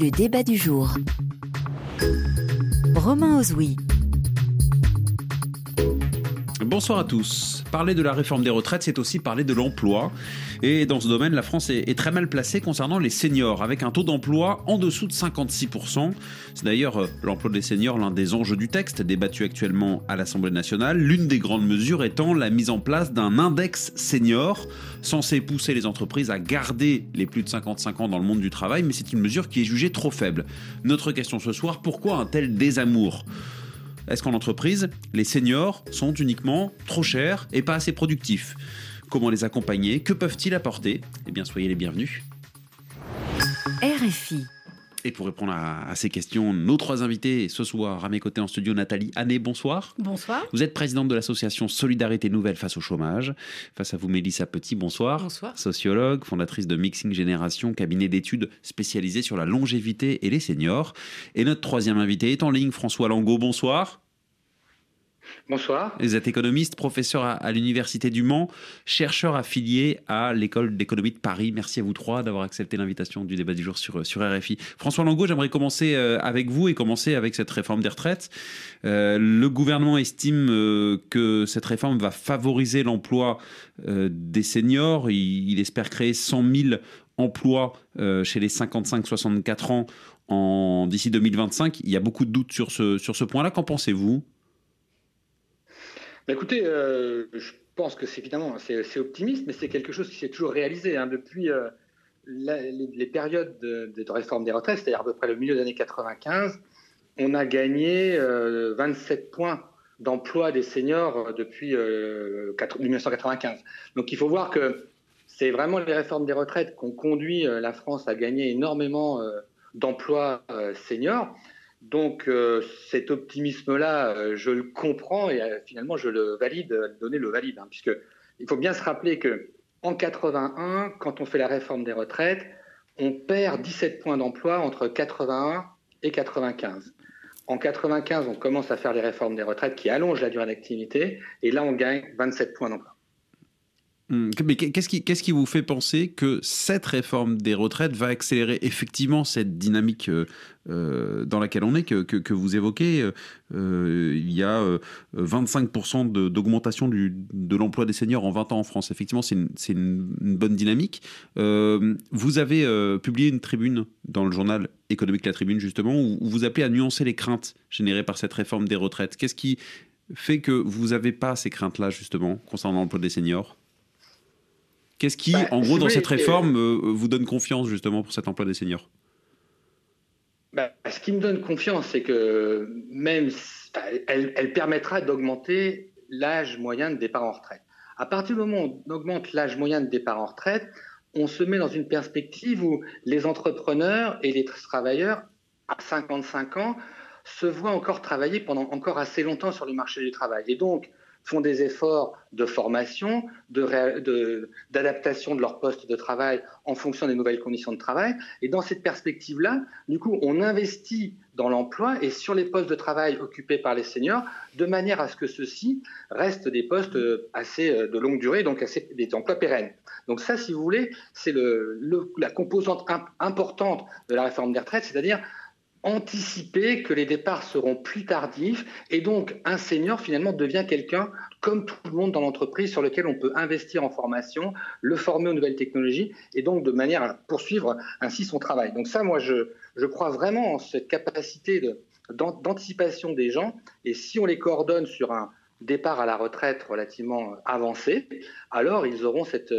Le débat du jour. Romain Ozoui. Bonsoir à tous. Parler de la réforme des retraites, c'est aussi parler de l'emploi. Et dans ce domaine, la France est, très mal placée concernant les seniors, avec un taux d'emploi en dessous de 56%. C'est d'ailleurs euh, l'emploi des seniors l'un des enjeux du texte, débattu actuellement à l'Assemblée nationale. L'une des grandes mesures étant la mise en place d'un index senior, censé pousser les entreprises à garder les plus de 55 ans dans le monde du travail, mais c'est une mesure qui est jugée trop faible. Notre question ce soir, pourquoi un tel désamour? Est-ce qu'en entreprise, les seniors sont uniquement trop chers et pas assez productifs? Comment les accompagner? Que peuvent-ils apporter? Eh bien, soyez les bienvenus. RFI. Et pour répondre à, ces questions, nos trois invités ce soir à mes côtés en studio, Nathalie Année, bonsoir. Bonsoir. Vous êtes présidente de l'association Solidarité Nouvelle face au chômage. Face à vous, Mélissa Petit, bonsoir. Bonsoir. Sociologue, fondatrice de Mixing Génération, cabinet d'études spécialisé sur la longévité et les seniors. Et notre troisième invité est en ligne, François Langot, bonsoir. Bonsoir. Vous êtes économiste, professeur à, l'Université du Mans, chercheur affilié à l'École d'économie de Paris. Merci à vous trois d'avoir accepté l'invitation du débat du jour sur, sur RFI. François Langot, j'aimerais commencer euh, avec vous et commencer avec cette réforme des retraites. Euh, le gouvernement estime euh, que cette réforme va favoriser l'emploi des seniors. Il, espère créer 100 000 emplois chez les 55-64 ans d'ici 2025. Il y a beaucoup de doutes sur ce point-là. Qu'en pensez-vous? Écoutez, euh, je pense que c'est évidemment c'est optimiste, mais c'est quelque chose qui s'est toujours réalisé hein. depuis euh, les, périodes de, réforme des retraites, c'est-à-dire à peu près le milieu des années 95. On a gagné 27 euh, points d'emploi des seniors depuis 1995. Donc il faut voir que c'est vraiment les réformes des retraites qui ont conduit la France à gagner énormément d'emplois seniors. Donc euh, cet optimisme-là, euh, je le comprends et euh, finalement je le valide, donner le valide, hein, puisque il faut bien se rappeler que en 81, quand on fait la réforme des retraites, on perd 17 points d'emploi entre 81 et 95. En 95, on commence à faire les réformes des retraites qui allongent la durée d'activité, et là on gagne 27 points d'emploi. Hmm. Mais qu'est-ce qui, vous fait penser que cette réforme des retraites va accélérer effectivement cette dynamique euh, euh, dans laquelle on est, que, vous évoquez euh, Il y a 25% d'augmentation de l'emploi des seniors en 20 ans en France. Effectivement, c'est une, bonne dynamique. vous avez publié une tribune dans le journal économique La Tribune, justement, où vous appelez à nuancer les craintes générées par cette réforme des retraites. Qu'est-ce qui fait que vous n'avez pas ces craintes-là, justement, concernant l'emploi des seniors? Qu'est-ce qui, bah, en gros, dans cette réforme, euh, vous donne confiance justement pour cet emploi des seniors? Bah, Ce qui me donne confiance, c'est que même elle, permettra d'augmenter l'âge moyen de départ en retraite. À partir du moment où on augmente l'âge moyen de départ en retraite, on se met dans une perspective où les entrepreneurs et les travailleurs à 55 ans se voient encore travailler pendant encore assez longtemps sur le marché du travail. Et donc, font des efforts de formation, d'adaptation de, de, leur poste de travail en fonction des nouvelles conditions de travail. Et dans cette perspective-là, du coup, on investit dans l'emploi et sur les postes de travail occupés par les seniors, de manière à ce que ceux-ci restent des postes assez euh, de longue durée, donc assez, des emplois pérennes. Donc ça, si vous voulez, c'est le, la composante importante de la réforme des retraites, c'est-à-dire anticiper que les départs seront plus tardifs et donc un senior finalement devient quelqu'un comme tout le monde dans l'entreprise sur lequel on peut investir en formation, le former aux nouvelles technologies et donc de manière à poursuivre ainsi son travail. Donc ça, moi, je, crois vraiment en cette capacité d'anticipation des gens et si on les coordonne sur un départ à la retraite relativement avancé, alors ils auront cette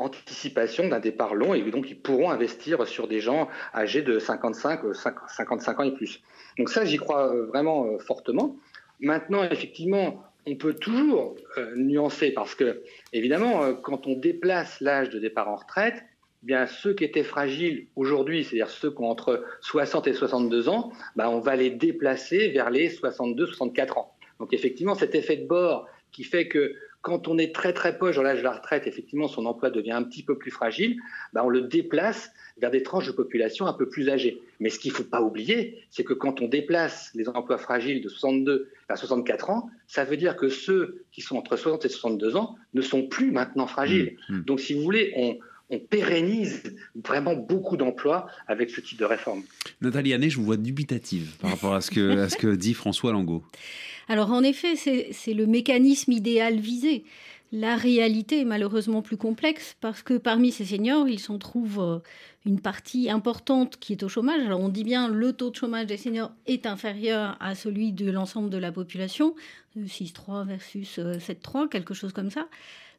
anticipation d'un départ long et donc ils pourront investir sur des gens âgés de 55, 55 euh, ans et plus. Donc ça, j'y crois euh, vraiment euh, fortement. Maintenant, effectivement, on peut toujours nuancer parce que, évidemment, quand on déplace l'âge de départ en retraite, eh bien ceux qui étaient fragiles aujourd'hui, c'est-à-dire ceux qui ont entre 60 et 62 ans, bah, on va les déplacer vers les 62-64 ans. Donc effectivement, cet effet de bord qui fait que quand on est très très proche dans l'âge de la retraite, effectivement, son emploi devient un petit peu plus fragile, ben on le déplace vers des tranches de population un peu plus âgées. Mais ce qu'il ne faut pas oublier, c'est que quand on déplace les emplois fragiles de 62 à 64 ans, ça veut dire que ceux qui sont entre 60 et 62 ans ne sont plus maintenant fragiles. Mmh, mmh. Donc, si vous voulez, on, on pérennise vraiment beaucoup d'emplois avec ce type de réforme. Nathalie Année, je vous vois dubitative par rapport à ce que, à ce que dit François Langot. Alors en effet, c'est le mécanisme idéal visé. La réalité est malheureusement plus complexe parce que parmi ces seniors, il s'en trouve euh, une partie importante qui est au chômage. Alors on dit bien le taux de chômage des seniors est inférieur à celui de l'ensemble de la population, 6,3 versus 7,3, euh, quelque chose comme ça.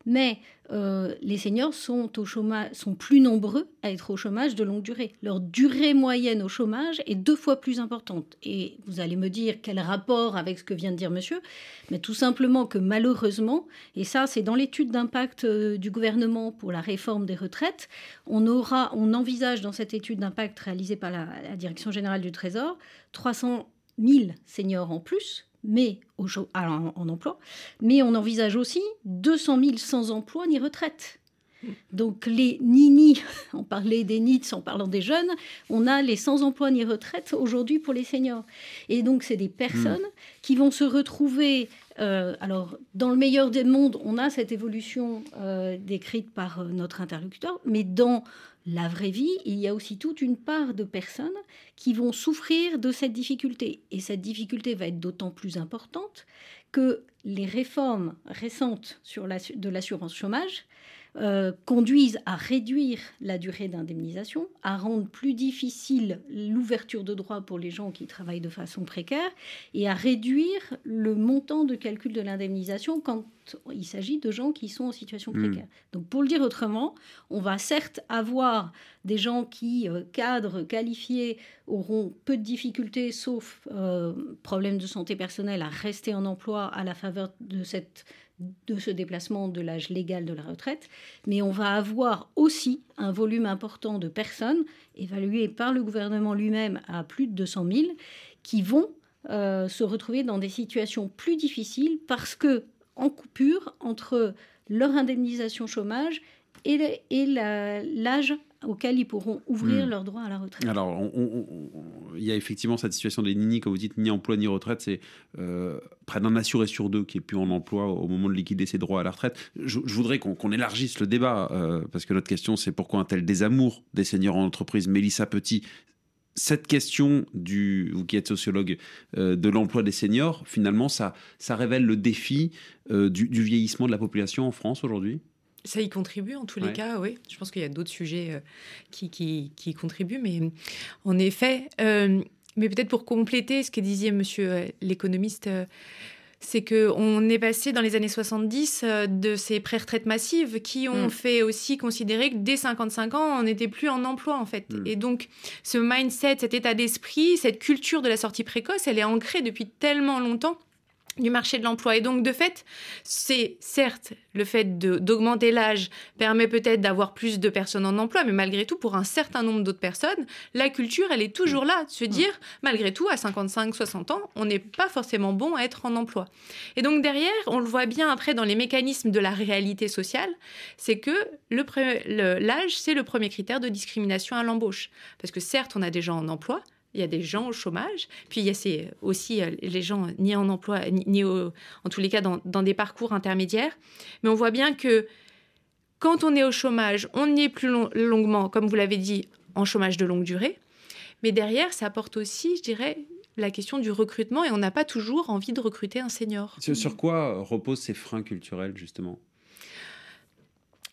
Mais euh, les seniors sont, au chômage, sont plus nombreux à être au chômage de longue durée. Leur durée moyenne au chômage est deux fois plus importante. Et vous allez me dire quel rapport avec ce que vient de dire monsieur, mais tout simplement que malheureusement, et ça c'est dans l'étude d'impact euh, du gouvernement pour la réforme des retraites, on, aura, on envisage dans cette étude d'impact réalisée par la, la Direction générale du Trésor 300 000 seniors en plus mais au, en, emploi, mais on envisage aussi 200 000 sans emploi ni retraite. Donc les nini, on parlait des NITS en parlant des jeunes, on a les sans emploi ni retraite aujourd'hui pour les seniors. Et donc c'est des personnes qui vont se retrouver, euh, alors dans le meilleur des mondes, on a cette évolution euh, décrite par euh, notre interlocuteur, mais dans la vraie vie, il y a aussi toute une part de personnes qui vont souffrir de cette difficulté. Et cette difficulté va être d'autant plus importante que les réformes récentes de l'assurance chômage euh, conduisent à réduire la durée d'indemnisation, à rendre plus difficile l'ouverture de droits pour les gens qui travaillent de façon précaire et à réduire le montant de calcul de l'indemnisation quand il s'agit de gens qui sont en situation hmm. précaire. Donc pour le dire autrement, on va certes avoir des gens qui, euh, cadres qualifiés, auront peu de difficultés, sauf euh, problème de santé personnelle, à rester en emploi à la faveur de cette de ce déplacement de l'âge légal de la retraite, mais on va avoir aussi un volume important de personnes, évaluées par le gouvernement lui-même à plus de 200 000, qui vont euh, se retrouver dans des situations plus difficiles parce que en coupure entre leur indemnisation chômage et, l'âge auquel ils pourront ouvrir hmm. leurs droits à la retraite. Alors, il y a effectivement cette situation des nini, comme vous dites, ni emploi ni retraite. C'est euh, près d'un assuré sur deux qui est plus en emploi au moment de liquider ses droits à la retraite. Je, voudrais qu'on élargisse le débat, euh, parce que notre question, c'est pourquoi un tel désamour des seniors en entreprise? Mélissa Petit, cette question du, vous qui êtes sociologue, euh, de l'emploi des seniors, finalement, ça, ça révèle le défi du, vieillissement de la population en France aujourd'hui? Ça y contribue en tous les cas, oui. Je pense qu'il y a d'autres sujets euh, qui, qui, qui, contribuent, mais en effet, euh, mais peut-être pour compléter ce que disait monsieur euh, l'économiste, c'est qu'on est passé dans les années 70 de ces pré-retraites massives qui ont mm. fait aussi considérer que dès 55 ans, on n'était plus en emploi en fait. Mm. Et donc ce mindset, cet état d'esprit, cette culture de la sortie précoce, elle est ancrée depuis tellement longtemps du marché de l'emploi. Et donc, de fait, c'est certes le fait d'augmenter l'âge permet peut-être d'avoir plus de personnes en emploi, mais malgré tout, pour un certain nombre d'autres personnes, la culture, elle est toujours là, de se dire, malgré tout, à 55, 60 ans, on n'est pas forcément bon à être en emploi. Et donc, derrière, on le voit bien après dans les mécanismes de la réalité sociale, c'est que l'âge, c'est le premier critère de discrimination à l'embauche. Parce que certes, on a des gens en emploi, il y a des gens au chômage, puis il y a aussi euh, les gens ni en emploi, ni, en tous les cas dans, des parcours intermédiaires. Mais on voit bien que quand on est au chômage, on y est plus longuement, comme vous l'avez dit, en chômage de longue durée. Mais derrière, ça apporte aussi, je dirais, la question du recrutement et on n'a pas toujours envie de recruter un senior. Sur quoi reposent ces freins culturels, justement?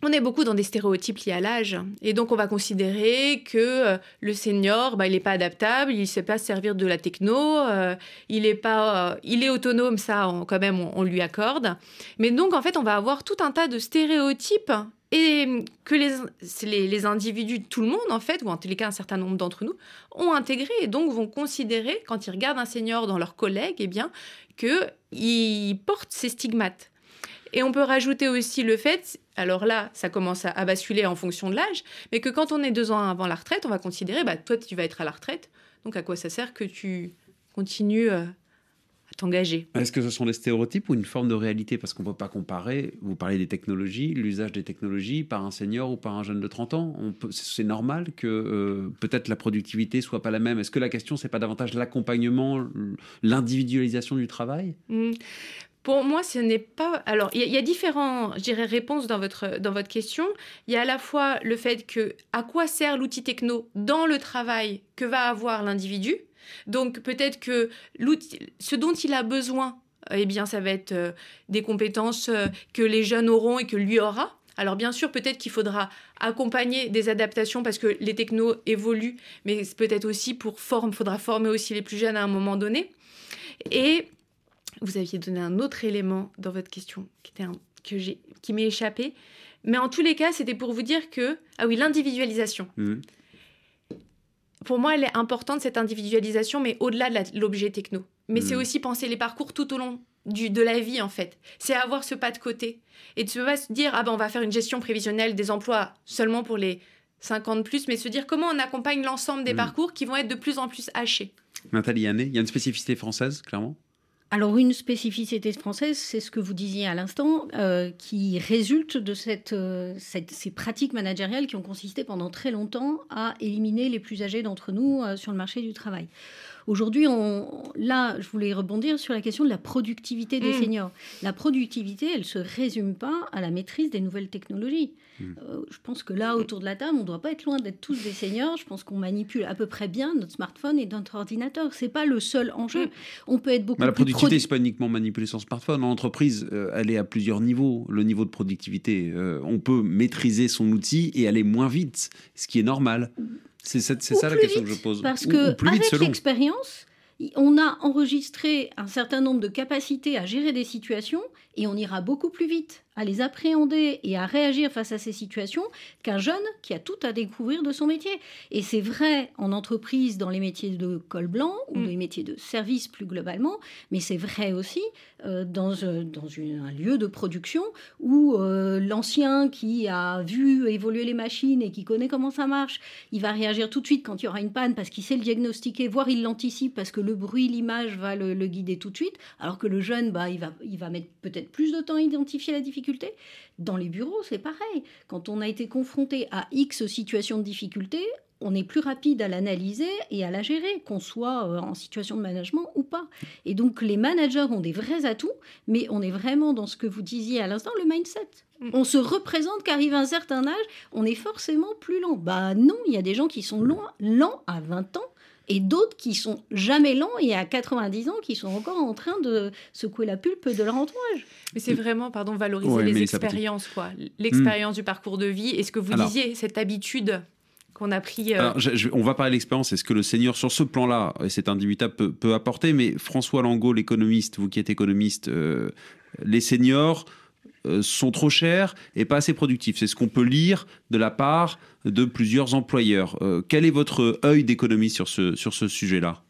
On est beaucoup dans des stéréotypes liés à l'âge. Et donc, on va considérer que euh, le senior, bah, il n'est pas adaptable, il ne sait pas servir de la techno, euh, il, est pas, euh, il est autonome, ça, quand même, on, lui accorde. Mais donc, en fait, on va avoir tout un tas de stéréotypes et que les, les, individus, tout le monde, en fait, ou en tous les cas, un certain nombre d'entre nous, ont intégré et donc vont considérer, quand ils regardent un senior dans leurs collègues, eh bien, qu'il porte ces stigmates. Et on peut rajouter aussi le fait, alors là, ça commence à, basculer en fonction de l'âge, mais que quand on est deux ans avant la retraite, on va considérer, bah, toi, tu vas être à la retraite, donc à quoi ça sert que tu continues euh, à t'engager? Est-ce que ce sont des stéréotypes ou une forme de réalité? Parce qu'on ne peut pas comparer, vous parlez des technologies, l'usage des technologies par un senior ou par un jeune de 30 ans. C'est normal que euh, peut-être la productivité soit pas la même. Est-ce que la question, c'est pas davantage l'accompagnement, l'individualisation du travail? Mmh Pour moi, ce n'est pas. Alors, il y, a différentes, je dirais, réponses dans votre, dans votre question. Il y a à la fois le fait que à quoi sert l'outil techno dans le travail que va avoir l'individu? Donc, peut-être que ce dont il a besoin, eh bien, ça va être euh, des compétences euh, que les jeunes auront et que lui aura. Alors bien sûr, peut-être qu'il faudra accompagner des adaptations parce que les technos évoluent, mais peut-être aussi pour forme, faudra former aussi les plus jeunes à un moment donné. Et vous aviez donné un autre élément dans votre question qui, était que j'ai, qui m'est échappé. Mais en tous les cas, c'était pour vous dire que, ah oui, l'individualisation. Mmh. Pour moi, elle est importante, cette individualisation, mais au-delà de l'objet techno. Mais c'est mmh. aussi penser les parcours tout au long du, de la vie, en fait. C'est avoir ce pas de côté. Et de ne pas se dire, ah ben, on va faire une gestion prévisionnelle des emplois seulement pour les 50 plus, mais se dire comment on accompagne l'ensemble des mmh. parcours qui vont être de plus en plus hachés. Nathalie Yanné, il y a une spécificité française, clairement? Alors une spécificité française, c'est ce que vous disiez à l'instant, euh, qui résulte de euh, ces pratiques managériales qui ont consisté pendant très longtemps à éliminer les plus âgés d'entre nous euh, sur le marché du travail. Aujourd'hui, là, je voulais rebondir sur la question de la productivité des mmh. seniors. La productivité, elle ne se résume pas à la maîtrise des nouvelles technologies. Mmh. Euh, je pense que là, autour de la table, on ne doit pas être loin d'être tous des seniors. Je pense qu'on manipule à peu près bien notre smartphone et notre ordinateur. Ce n'est pas le seul enjeu. Mmh. On peut être beaucoup La productivité, ce n'est pas uniquement manipuler son smartphone. L'entreprise, euh, elle est à plusieurs niveaux. Le niveau de productivité, euh, on peut maîtriser son outil et aller moins vite, ce qui est normal. C'est ça la question que je pose. Parce que avec l'expérience, on a enregistré un certain nombre de capacités à gérer des situations et on ira beaucoup plus vite à les appréhender et à réagir face à ces situations qu'un jeune qui a tout à découvrir de son métier. Et c'est vrai en entreprise dans les métiers de col blanc ou mm. les métiers de service plus globalement, mais c'est vrai aussi euh, dans, euh, dans un lieu de production où euh, l'ancien qui a vu évoluer les machines et qui connaît comment ça marche, il va réagir tout de suite quand il y aura une panne parce qu'il sait le diagnostiquer, voire il l'anticipe parce que le bruit, l'image va le, guider tout de suite, alors que le jeune, bah, il, va, il va mettre peut-être plus de temps à identifier la difficulté dans les bureaux, c'est pareil. Quand on a été confronté à X situations de difficulté, on est plus rapide à l'analyser et à la gérer, qu'on soit euh, en situation de management ou pas. Et donc les managers ont des vrais atouts, mais on est vraiment dans ce que vous disiez à l'instant, le mindset. Mm. On se représente qu'arrive un certain âge, on est forcément plus lent. Bah non, il y a des gens qui sont lents, lents à 20 ans et d'autres qui sont jamais lents et à 90 ans qui sont encore en train de secouer la pulpe de leur entourage. Mais c'est vraiment, pardon, valoriser les expériences, quoi. L'expérience du parcours de vie et ce que vous disiez, cette habitude qu'on a pris. Euh, on va parler de l'expérience. Est-ce que le Seigneur, sur ce plan-là, et c'est indubitable, peut, peut, apporter? Mais François Langot, l'économiste, vous qui êtes économiste, euh, les seniors sont trop chers et pas assez productifs. C'est ce qu'on peut lire de la part de plusieurs employeurs. Euh, quel est votre œil d'économie sur ce, sur ce sujet-là?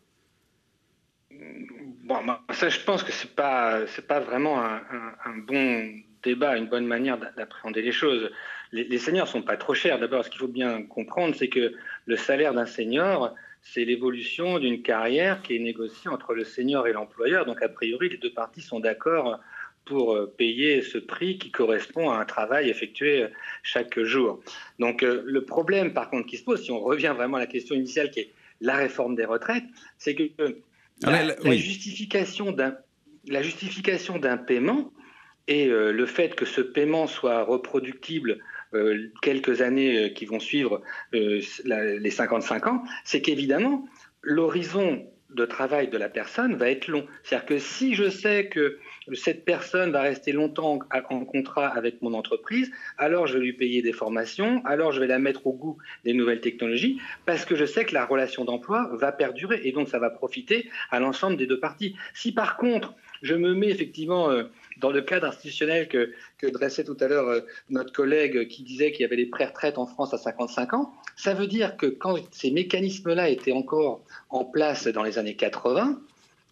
Bon, ça, je pense que ce n'est pas, pas vraiment un, bon débat, une bonne manière d'appréhender les choses. Les, seniors ne sont pas trop chers. D'abord, ce qu'il faut bien comprendre, c'est que le salaire d'un senior, c'est l'évolution d'une carrière qui est négociée entre le senior et l'employeur. Donc, a priori, les deux parties sont d'accord pour euh, payer ce prix qui correspond à un travail effectué euh, chaque jour. Donc euh, le problème par contre qui se pose, si on revient vraiment à la question initiale qui est la réforme des retraites, c'est que ah, la, justification d'un la justification d'un paiement et le fait que ce paiement soit reproductible quelques années qui vont suivre les 55 ans, c'est qu'évidemment, l'horizon de travail de la personne va être long. C'est-à-dire que si je sais que cette personne va rester longtemps en contrat avec mon entreprise, alors je vais lui payer des formations, alors je vais la mettre au goût des nouvelles technologies, parce que je sais que la relation d'emploi va perdurer et donc ça va profiter à l'ensemble des deux parties. Si par contre, je me mets effectivement euh, dans le cadre institutionnel que, dressait tout à l'heure euh, notre collègue qui disait qu'il y avait les pré-retraites en France à 55 ans, ça veut dire que quand ces mécanismes-là étaient encore en place dans les années 80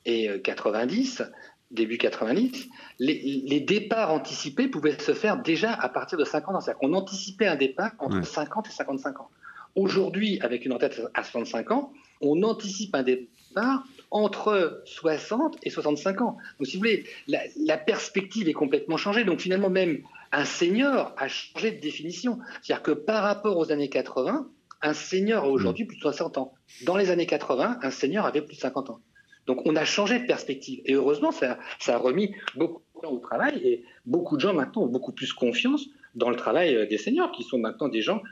et 90, euh, début 90, les, départs anticipés pouvaient se faire déjà à partir de 50 ans. C'est-à-dire qu'on anticipait un départ entre 50 et 55 ans. Aujourd'hui, avec une retraite à 65 ans, on anticipe un départ entre 60 et 65 ans. Donc, si vous voulez, la, perspective est complètement changée. Donc, finalement, même un senior a changé de définition. C'est-à-dire que par rapport aux années 80, un senior a aujourd'hui plus de 60 ans. Dans les années 80, un senior avait plus de 50 ans. Donc on a changé de perspective. Et heureusement, ça, ça a remis beaucoup au travail et beaucoup de gens maintenant ont beaucoup plus confiance dans le travail des seniors, qui sont maintenant des gens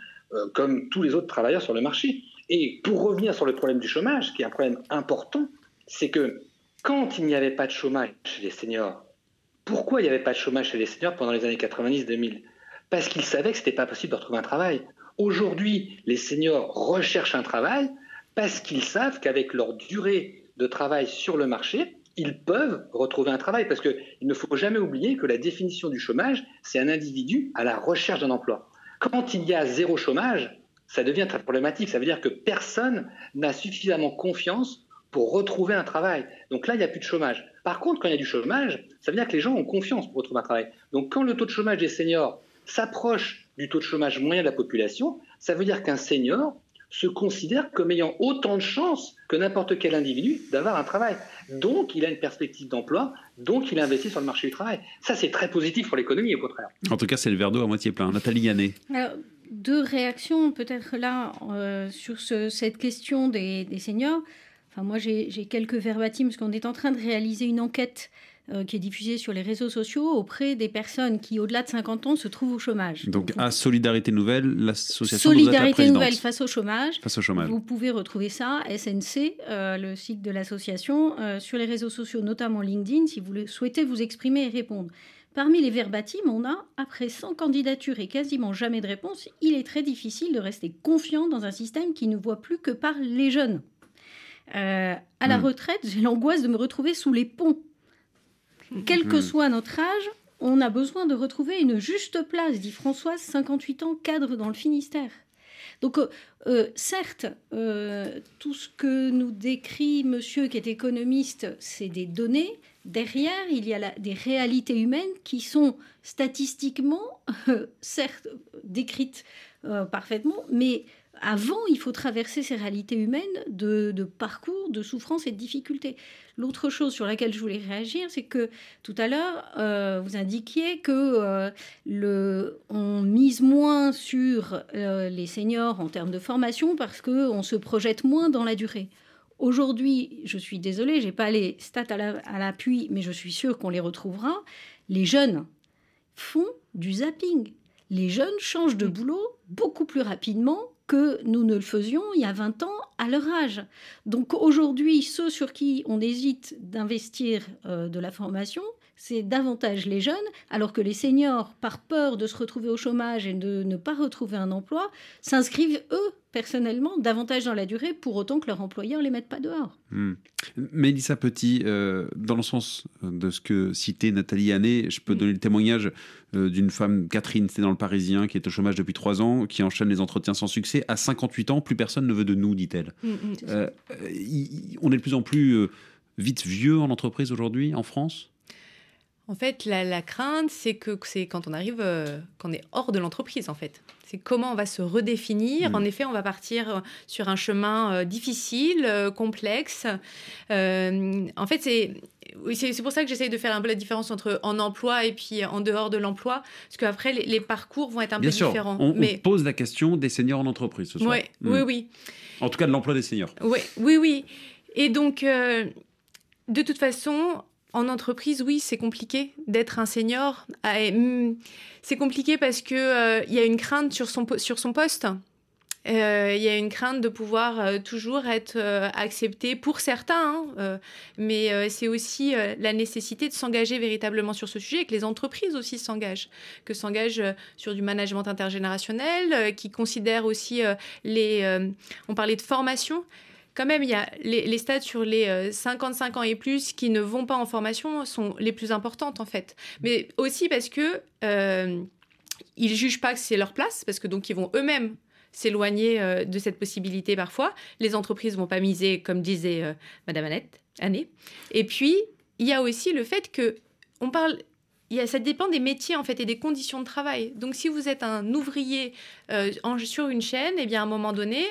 comme tous les autres travailleurs sur le marché. Et pour revenir sur le problème du chômage, qui est un problème important, c'est que quand il n'y avait pas de chômage chez les seniors, pourquoi il n'y avait pas de chômage chez les seniors pendant les années 90-2000 Parce qu'ils savaient que ce n'était pas possible de retrouver un travail. Aujourd'hui, les seniors recherchent un travail parce qu'ils savent qu'avec leur durée de travail sur le marché, ils peuvent retrouver un travail. Parce qu'il ne faut jamais oublier que la définition du chômage, c'est un individu à la recherche d'un emploi. Quand il y a zéro chômage, ça devient très problématique. Ça veut dire que personne n'a suffisamment confiance pour retrouver un travail. Donc là, il n'y a plus de chômage. Par contre, quand il y a du chômage, ça veut dire que les gens ont confiance pour retrouver un travail. Donc quand le taux de chômage des seniors s'approche du taux de chômage moyen de la population, ça veut dire qu'un senior se considère comme ayant autant de chances que n'importe quel individu d'avoir un travail. Donc, il a une perspective d'emploi, donc il investit sur le marché du travail. Ça, c'est très positif pour l'économie, au contraire. En tout cas, c'est le verre d'eau à moitié plein. Nathalie Yannet. Alors, deux réactions peut-être là euh, sur cette question des, des seniors. Enfin, moi, j'ai quelques verbatims parce qu'on est en train de réaliser une enquête euh, qui est diffusée sur les réseaux sociaux auprès des personnes qui, au-delà de 50 ans, se trouvent au chômage. Donc, à Solidarité Nouvelle, l'association Solidarité Nouvelle face au chômage. Face au chômage. Vous pouvez retrouver ça, SNC, euh, le site de l'association, euh, sur les réseaux sociaux, notamment LinkedIn, si vous souhaitez vous exprimer et répondre. Parmi les verbatims, on a, après 100 candidatures et quasiment jamais de réponse, il est très difficile de rester confiant dans un système qui ne voit plus que par les jeunes. Euh, à la hmm. retraite, j'ai l'angoisse de me retrouver sous les ponts. Quel que hmm. soit notre âge, on a besoin de retrouver une juste place, dit Françoise, 58 ans, cadre dans le Finistère. Donc, euh, euh, certes, tout ce que nous décrit monsieur qui est économiste, c'est des données. Derrière, il y a des réalités humaines qui sont statistiquement, certes, décrites parfaitement, mais avant, il faut traverser ces réalités humaines de, parcours, de souffrance et de difficultés. L'autre chose sur laquelle je voulais réagir, c'est que tout à l'heure, euh, vous indiquiez que euh, le, on mise moins sur euh, les seniors en termes de formation parce qu'on se projette moins dans la durée. Aujourd'hui, je suis désolée, j'ai pas les stats à l'appui, mais je suis sûre qu'on les retrouvera. Les jeunes font du zapping. Les jeunes changent de boulot beaucoup plus rapidement que nous ne le faisions il y a 20 ans à leur âge. Donc aujourd'hui, ceux sur qui on hésite d'investir euh, de la formation, c'est davantage les jeunes, alors que les seniors, par peur de se retrouver au chômage et de ne pas retrouver un emploi, s'inscrivent, eux, personnellement, davantage dans la durée, pour autant que leur employeur ne les mette pas dehors. Hmm. Mélissa Petit, euh, dans le sens de ce que citait Nathalie Hannet, je peux hmm. donner le témoignage euh, d'une femme, Catherine, c'est dans le Parisien, qui est au chômage depuis trois ans, qui enchaîne les entretiens sans succès. À 58 ans, plus personne ne veut de nous, dit-elle. Hmm, euh, on est de plus en plus vite vieux en entreprise aujourd'hui, en France? En fait, la, crainte, c'est que c'est quand on arrive, euh, qu'on est hors de l'entreprise, en fait. C'est comment on va se redéfinir. Mm. En effet, on va partir sur un chemin euh, difficile, euh, complexe. en fait, c'est oui, c'est pour ça que j'essaye de faire un peu la différence entre en emploi et puis en dehors de l'emploi, parce qu'après, les, parcours vont être un peu différents. On, Mais... on pose la question des seniors en entreprise ce soir. Mm. Oui, oui. En tout cas, de l'emploi des seniors. Oui, oui, oui. Et donc, de toute façon, en entreprise, oui, c'est compliqué d'être un senior. Ah, hmm, c'est compliqué parce que euh, y a une crainte sur son, sur son poste. Euh, il y a une crainte de pouvoir euh, toujours être accepté pour certains, hein, mais c'est aussi la nécessité de s'engager véritablement sur ce sujet et que les entreprises aussi s'engagent, que s'engagent sur du management intergénérationnel, qui considèrent aussi les... on parlait de formation, quand même, il y a les, les stades sur les 55 euh, ans et plus qui ne vont pas en formation sont les plus importantes en fait. Mais aussi parce que euh, ils jugent pas que c'est leur place, parce que donc ils vont eux-mêmes s'éloigner euh, de cette possibilité parfois. Les entreprises vont pas miser, comme disait euh, Madame Annette, Année. Et puis il y a aussi le fait que on parle ça dépend des métiers en fait et des conditions de travail. Donc si vous êtes un ouvrier sur une chaîne, et eh bien à un moment donné,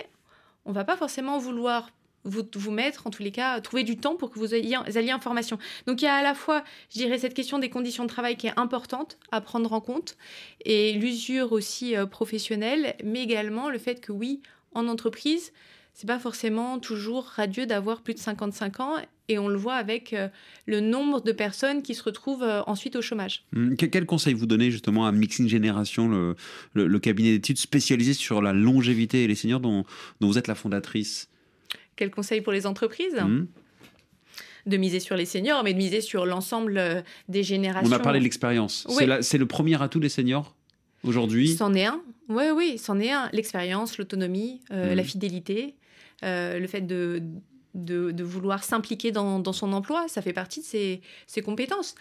on va pas forcément vouloir vous, vous, mettre, en tous les cas, trouver du temps pour que vous ayez, alliez en formation. Donc il y a à la fois, je dirais, cette question des conditions de travail qui est importante à prendre en compte, et l'usure aussi euh, professionnelle, mais également le fait que oui, en entreprise, c'est pas forcément toujours radieux d'avoir plus de 55 ans et on le voit avec euh, le nombre de personnes qui se retrouvent euh, ensuite au chômage. Hum, quel conseil vous donnez justement à Mixing Génération, le, cabinet d'études spécialisé sur la longévité et les seniors dont, vous êtes la fondatrice? Quel conseil pour les entreprises? Hum. de miser sur les seniors, mais de miser sur l'ensemble euh, des générations. On a parlé de l'expérience. C'est le premier atout des seniors aujourd'hui? C'en est un. Oui, oui, c'en est un. L'expérience, l'autonomie, hum. la fidélité, le fait de, de, vouloir s'impliquer dans, son emploi. Ça fait partie de ses, compétences.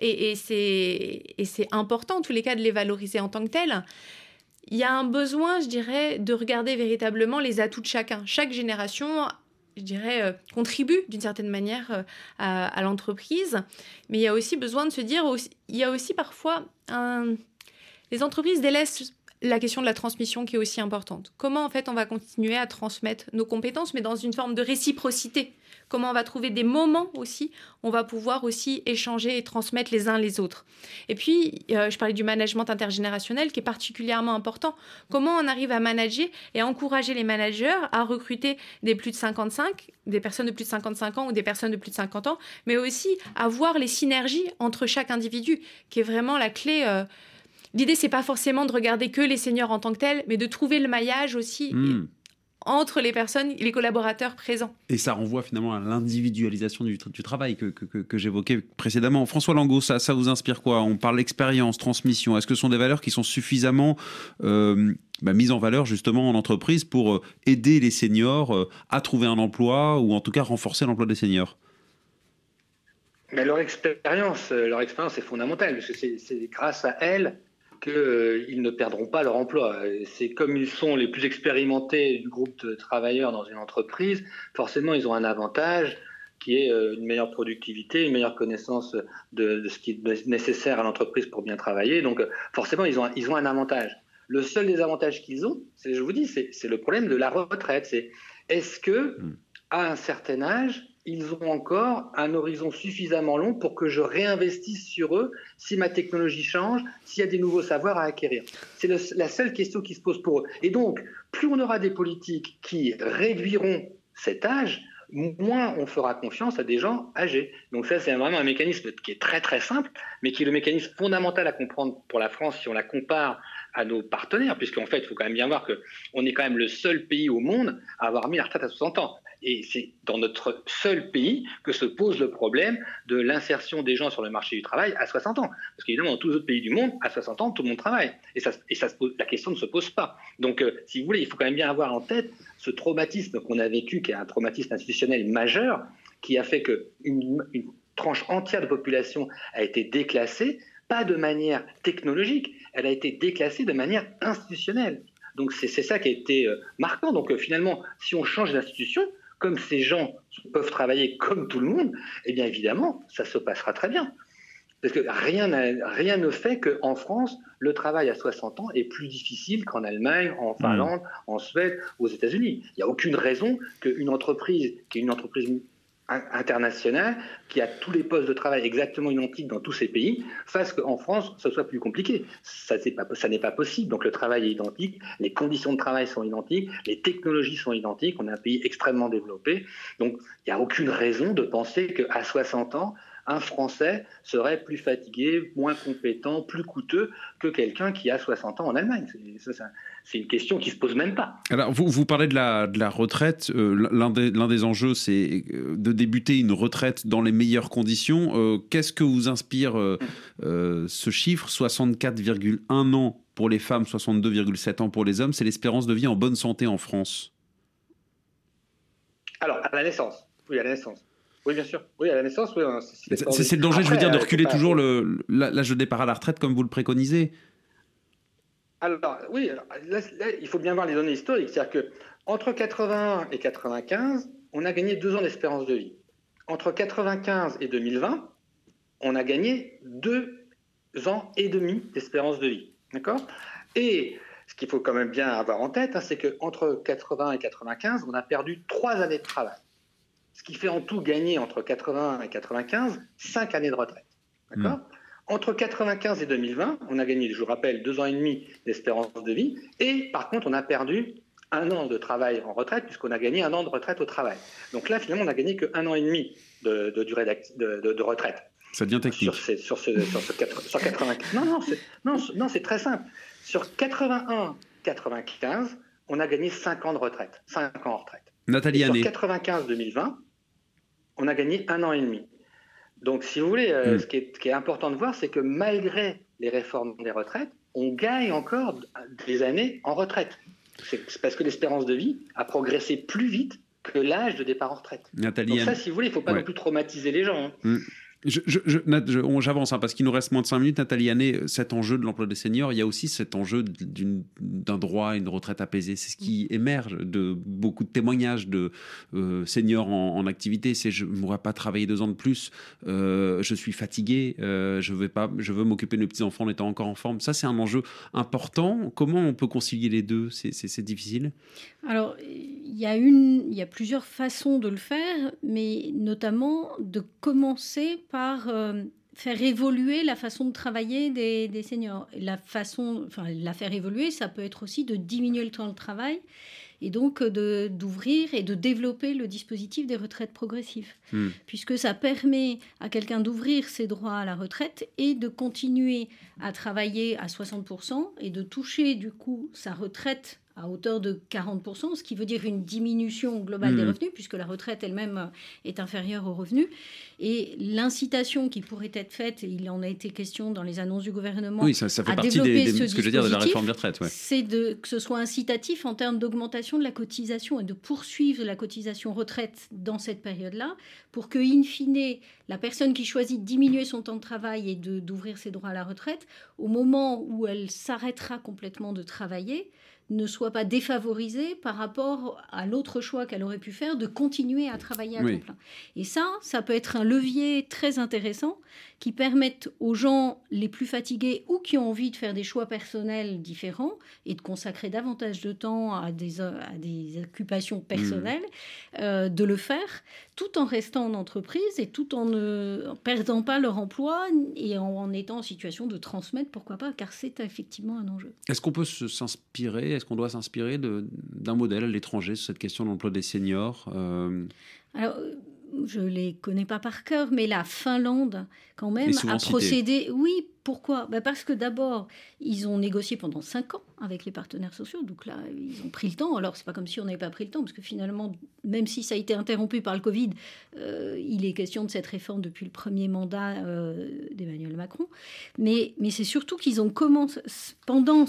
Et, et c'est important, en tous les cas, de les valoriser en tant que tels. Il y a un besoin, je dirais, de regarder véritablement les atouts de chacun. Chaque génération je dirais, euh, contribue d'une certaine manière euh, à, l'entreprise. Mais il y a aussi besoin de se dire, il y a aussi parfois. Les entreprises délaissent la question de la transmission qui est aussi importante. Comment en fait on va continuer à transmettre nos compétences, mais dans une forme de réciprocité? Comment on va trouver des moments aussi, on va pouvoir aussi échanger et transmettre les uns les autres? Et puis, euh, je parlais du management intergénérationnel qui est particulièrement important. Comment on arrive à manager et à encourager les managers à recruter des plus de 55, des personnes de plus de 55 ans ou des personnes de plus de 50 ans, mais aussi à voir les synergies entre chaque individu, qui est vraiment la clé. Euh, L'idée, c'est pas forcément de regarder que les seniors en tant que tels, mais de trouver le maillage aussi hmm. entre les personnes, les collaborateurs présents. Et ça renvoie finalement à l'individualisation du, travail que, que, j'évoquais précédemment. François Langot, ça, ça vous inspire quoi? On parle d'expérience, transmission. Est-ce que ce sont des valeurs qui sont suffisamment euh, bah, mises en valeur justement en entreprise pour euh, aider les seniors euh, à trouver un emploi ou en tout cas renforcer l'emploi des seniors? Mais leur expérience, leur expérience est fondamentale, parce que c'est grâce à elle qu'ils euh, ne perdront pas leur emploi. C'est comme ils sont les plus expérimentés du groupe de travailleurs dans une entreprise, forcément ils ont un avantage qui est euh, une meilleure productivité, une meilleure connaissance de, ce qui est nécessaire à l'entreprise pour bien travailler. Donc forcément ils ont, ils ont un avantage. Le seul désavantage qu'ils ont, je vous dis, c'est le problème de la retraite. C'est est-ce que hmm. à un certain âge, ils ont encore un horizon suffisamment long pour que je réinvestisse sur eux si ma technologie change, s'il y a des nouveaux savoirs à acquérir. C'est la seule question qui se pose pour eux. Et donc, plus on aura des politiques qui réduiront cet âge, moins on fera confiance à des gens âgés. Donc ça, c'est vraiment un mécanisme qui est très très simple, mais qui est le mécanisme fondamental à comprendre pour la France si on la compare à nos partenaires, puisqu'en fait, il faut quand même bien voir qu'on est quand même le seul pays au monde à avoir mis la retraite à 60 ans. Et c'est dans notre seul pays que se pose le problème de l'insertion des gens sur le marché du travail à 60 ans. Parce qu'évidemment, dans tous les autres pays du monde, à 60 ans, tout le monde travaille. Et, ça, et ça la question ne se pose pas. Donc, euh, si vous voulez, il faut quand même bien avoir en tête ce traumatisme qu'on a vécu, qui est un traumatisme institutionnel majeur, qui a fait qu'une une tranche entière de population a été déclassée, pas de manière technologique, elle a été déclassée de manière institutionnelle. Donc c'est ça qui a été euh, marquant. Donc euh, finalement, si on change d'institution, comme ces gens peuvent travailler comme tout le monde, eh bien évidemment, ça se passera très bien. Parce que rien, rien ne fait qu'en France, le travail à 60 ans est plus difficile qu'en Allemagne, en mmh. Finlande, en Suède, aux États-Unis. Il n'y a aucune raison qu'une entreprise qui est une entreprise international qui a tous les postes de travail exactement identiques dans tous ces pays fasse qu'en France, ce soit plus compliqué. Ça n'est pas, possible. Donc le travail est identique, les conditions de travail sont identiques, les technologies sont identiques. On est un pays extrêmement développé. Donc il n'y a aucune raison de penser qu'à 60 ans, un Français serait plus fatigué, moins compétent, plus coûteux que quelqu'un qui a 60 ans en Allemagne. C'est une question qui ne se pose même pas. Alors, vous, vous parlez de la, de la retraite. Euh, L'un des, des, enjeux, c'est euh, de débuter une retraite dans les meilleures conditions. Euh, qu'est-ce que vous inspire ce chiffre? 64,1 ans pour les femmes, 62,7 ans pour les hommes. C'est l'espérance de vie en bonne santé en France. Alors, à la naissance. Oui, à la naissance. Oui, bien sûr. Oui, à la naissance, oui. Hein, c'est le danger, je veux dire, de reculer toujours l'âge de départ à la retraite comme vous le préconisez. Alors, oui, là, il faut bien voir les données historiques. C'est-à-dire qu'entre 81 et 95, on a gagné deux ans d'espérance de vie. Entre 95 et 2020, on a gagné deux ans et demi d'espérance de vie. D'accord? Et ce qu'il faut quand même bien avoir en tête, hein, c'est qu'entre 80 et 95, on a perdu trois années de travail ce qui fait en tout gagner entre 80 et 95 5 années de retraite. D'accord hmm. Entre 95 et 2020, on a gagné, je vous rappelle, deux ans et demi d'espérance de vie, et par contre, on a perdu un an de travail en retraite, puisqu'on a gagné un an de retraite au travail. Donc là, finalement, on a gagné qu'un an et demi de, durée de, retraite. Ça devient technique. Sur, sur, ce, sur, 80, non, non, c'est, non, non, c'est très simple. Sur 81-95, on a gagné 5 ans de retraite, 5 ans en retraite. Nathalie Sur 95-2020, on a gagné un an et demi. Donc, si vous voulez, euh, hmm. ce, qui est, important de voir, c'est que malgré les réformes des retraites, on gagne encore des années en retraite. C'est parce que l'espérance de vie a progressé plus vite que l'âge de départ en retraite. Nathalie Donc ça, si vous voulez, il ne faut pas non plus traumatiser les gens. Hein. Hmm. J'avance hein, parce qu'il nous reste moins de 5 minutes. Nathalie Année, cet enjeu de l'emploi des seniors, il y a aussi cet enjeu d'un droit à une retraite apaisée. C'est ce qui émerge de beaucoup de témoignages de euh, seniors en, activité. C'est je ne pourrais pas travailler deux ans de plus, euh, je suis fatigué, euh, je, vais pas, je veux m'occuper de mes petits-enfants en étant encore en forme. Ça, c'est un enjeu important. Comment on peut concilier les deux? C'est difficile Alors, il y, a il y a plusieurs façons de le faire, mais notamment de commencer par euh, faire évoluer la façon de travailler des, seniors. La façon, enfin, la faire évoluer, ça peut être aussi de diminuer le temps de travail et donc d'ouvrir et de développer le dispositif des retraites progressives, hmm. puisque ça permet à quelqu'un d'ouvrir ses droits à la retraite et de continuer à travailler à 60% et de toucher du coup sa retraite à hauteur de 40%, ce qui veut dire une diminution globale des hmm. revenus, puisque la retraite elle-même est inférieure aux revenus. Et l'incitation qui pourrait être faite, il en a été question dans les annonces du gouvernement, oui, ça, fait partie des, ce, que je veux dire de la réforme des retraites, c'est que ce soit incitatif en termes d'augmentation de la cotisation et de poursuivre la cotisation retraite dans cette période-là, pour que, in fine, la personne qui choisit de diminuer son temps de travail et d'ouvrir ses droits à la retraite, au moment où elle s'arrêtera complètement de travailler, ne soit pas défavorisée par rapport à l'autre choix qu'elle aurait pu faire de continuer à travailler à temps plein. Et ça, ça peut être un levier très intéressant qui permette aux gens les plus fatigués ou qui ont envie de faire des choix personnels différents et de consacrer davantage de temps à des, à des occupations personnelles, mmh. euh, de le faire tout en restant en entreprise et tout en ne perdant pas leur emploi et en, étant en situation de transmettre, pourquoi pas, car c'est effectivement un enjeu. Est-ce qu'on peut s'inspirer, est-ce qu'on doit s'inspirer d'un modèle à l'étranger sur cette question de l'emploi des seniors euh? Alors, je les connais pas par cœur, mais la Finlande, quand même, a procédé. Oui, pourquoi? Bah, Parce que d'abord, ils ont négocié pendant cinq ans avec les partenaires sociaux. Donc là, ils ont pris le temps. Alors, c'est pas comme si on n'avait pas pris le temps, parce que finalement, même si ça a été interrompu par le Covid, euh, il est question de cette réforme depuis le premier mandat euh, d'Emmanuel Macron. Mais, c'est surtout qu'ils ont commencé, pendant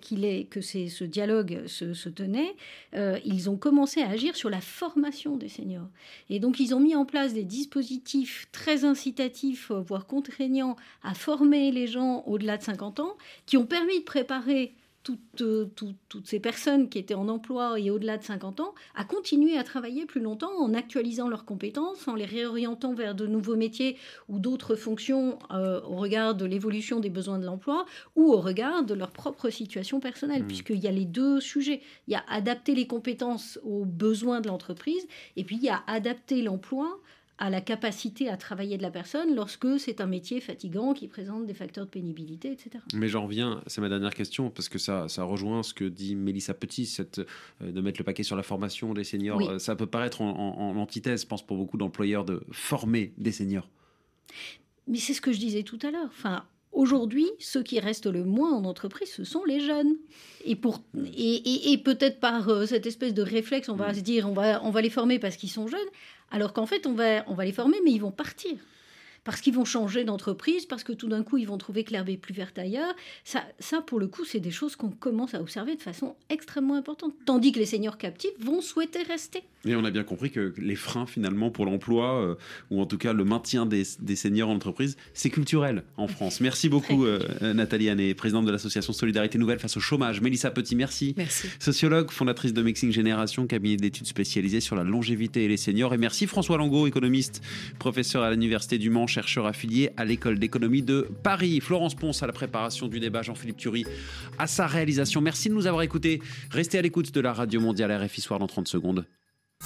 qu'il est, que ce dialogue se, tenait, euh, ils ont commencé à agir sur la formation des seniors. Et donc, ils ont mis en place des dispositifs très incitatifs, voire contraignants, à former les gens au-delà de 50 ans, qui ont permis de préparer euh, toutes, toutes, ces personnes qui étaient en emploi et au-delà de 50 ans à continuer à travailler plus longtemps en actualisant leurs compétences, en les réorientant vers de nouveaux métiers ou d'autres fonctions euh, au regard de l'évolution des besoins de l'emploi ou au regard de leur propre situation personnelle, mmh. puisqu'il y a les deux sujets. Il y a adapter les compétences aux besoins de l'entreprise et puis il y a adapter l'emploi à la capacité à travailler de la personne lorsque c'est un métier fatigant qui présente des facteurs de pénibilité, etc. Mais j'en reviens, c'est ma dernière question, parce que ça, ça rejoint ce que dit Mélissa Petit, cette, euh, de mettre le paquet sur la formation des seniors. Euh, ça peut paraître en, en, antithèse, je pense, pour beaucoup d'employeurs, de former des seniors. Mais c'est ce que je disais tout à l'heure. Enfin, Aujourd'hui, ceux qui restent le moins en entreprise, ce sont les jeunes. Et, pour, et, et, peut-être par euh, cette espèce de réflexe, on va mm. se dire on va, on va les former parce qu'ils sont jeunes, alors qu'en fait, on va, on va les former, mais ils vont partir parce qu'ils vont changer d'entreprise, parce que tout d'un coup, ils vont trouver que l'herbe est plus verte ailleurs. Ça, ça pour le coup, c'est des choses qu'on commence à observer de façon extrêmement importante. Tandis que les seniors captifs vont souhaiter rester. Et on a bien compris que les freins, finalement, pour l'emploi, euh, ou en tout cas le maintien des, des seniors en entreprise, c'est culturel en France. Merci beaucoup, euh, Nathalie Anne, présidente de l'association Solidarité Nouvelle face au chômage. Mélissa Petit, merci. Merci. Sociologue, fondatrice de Mixing Génération, cabinet d'études spécialisé sur la longévité et les seniors. Et merci François Langot, économiste, professeur à l'Université du Mans, chercheur affilié à l'école d'économie de Paris. Florence Ponce à la préparation du débat, Jean-Philippe Thury à sa réalisation. Merci de nous avoir écoutés. Restez à l'écoute de la Radio Mondiale RFI Soir dans 30 secondes.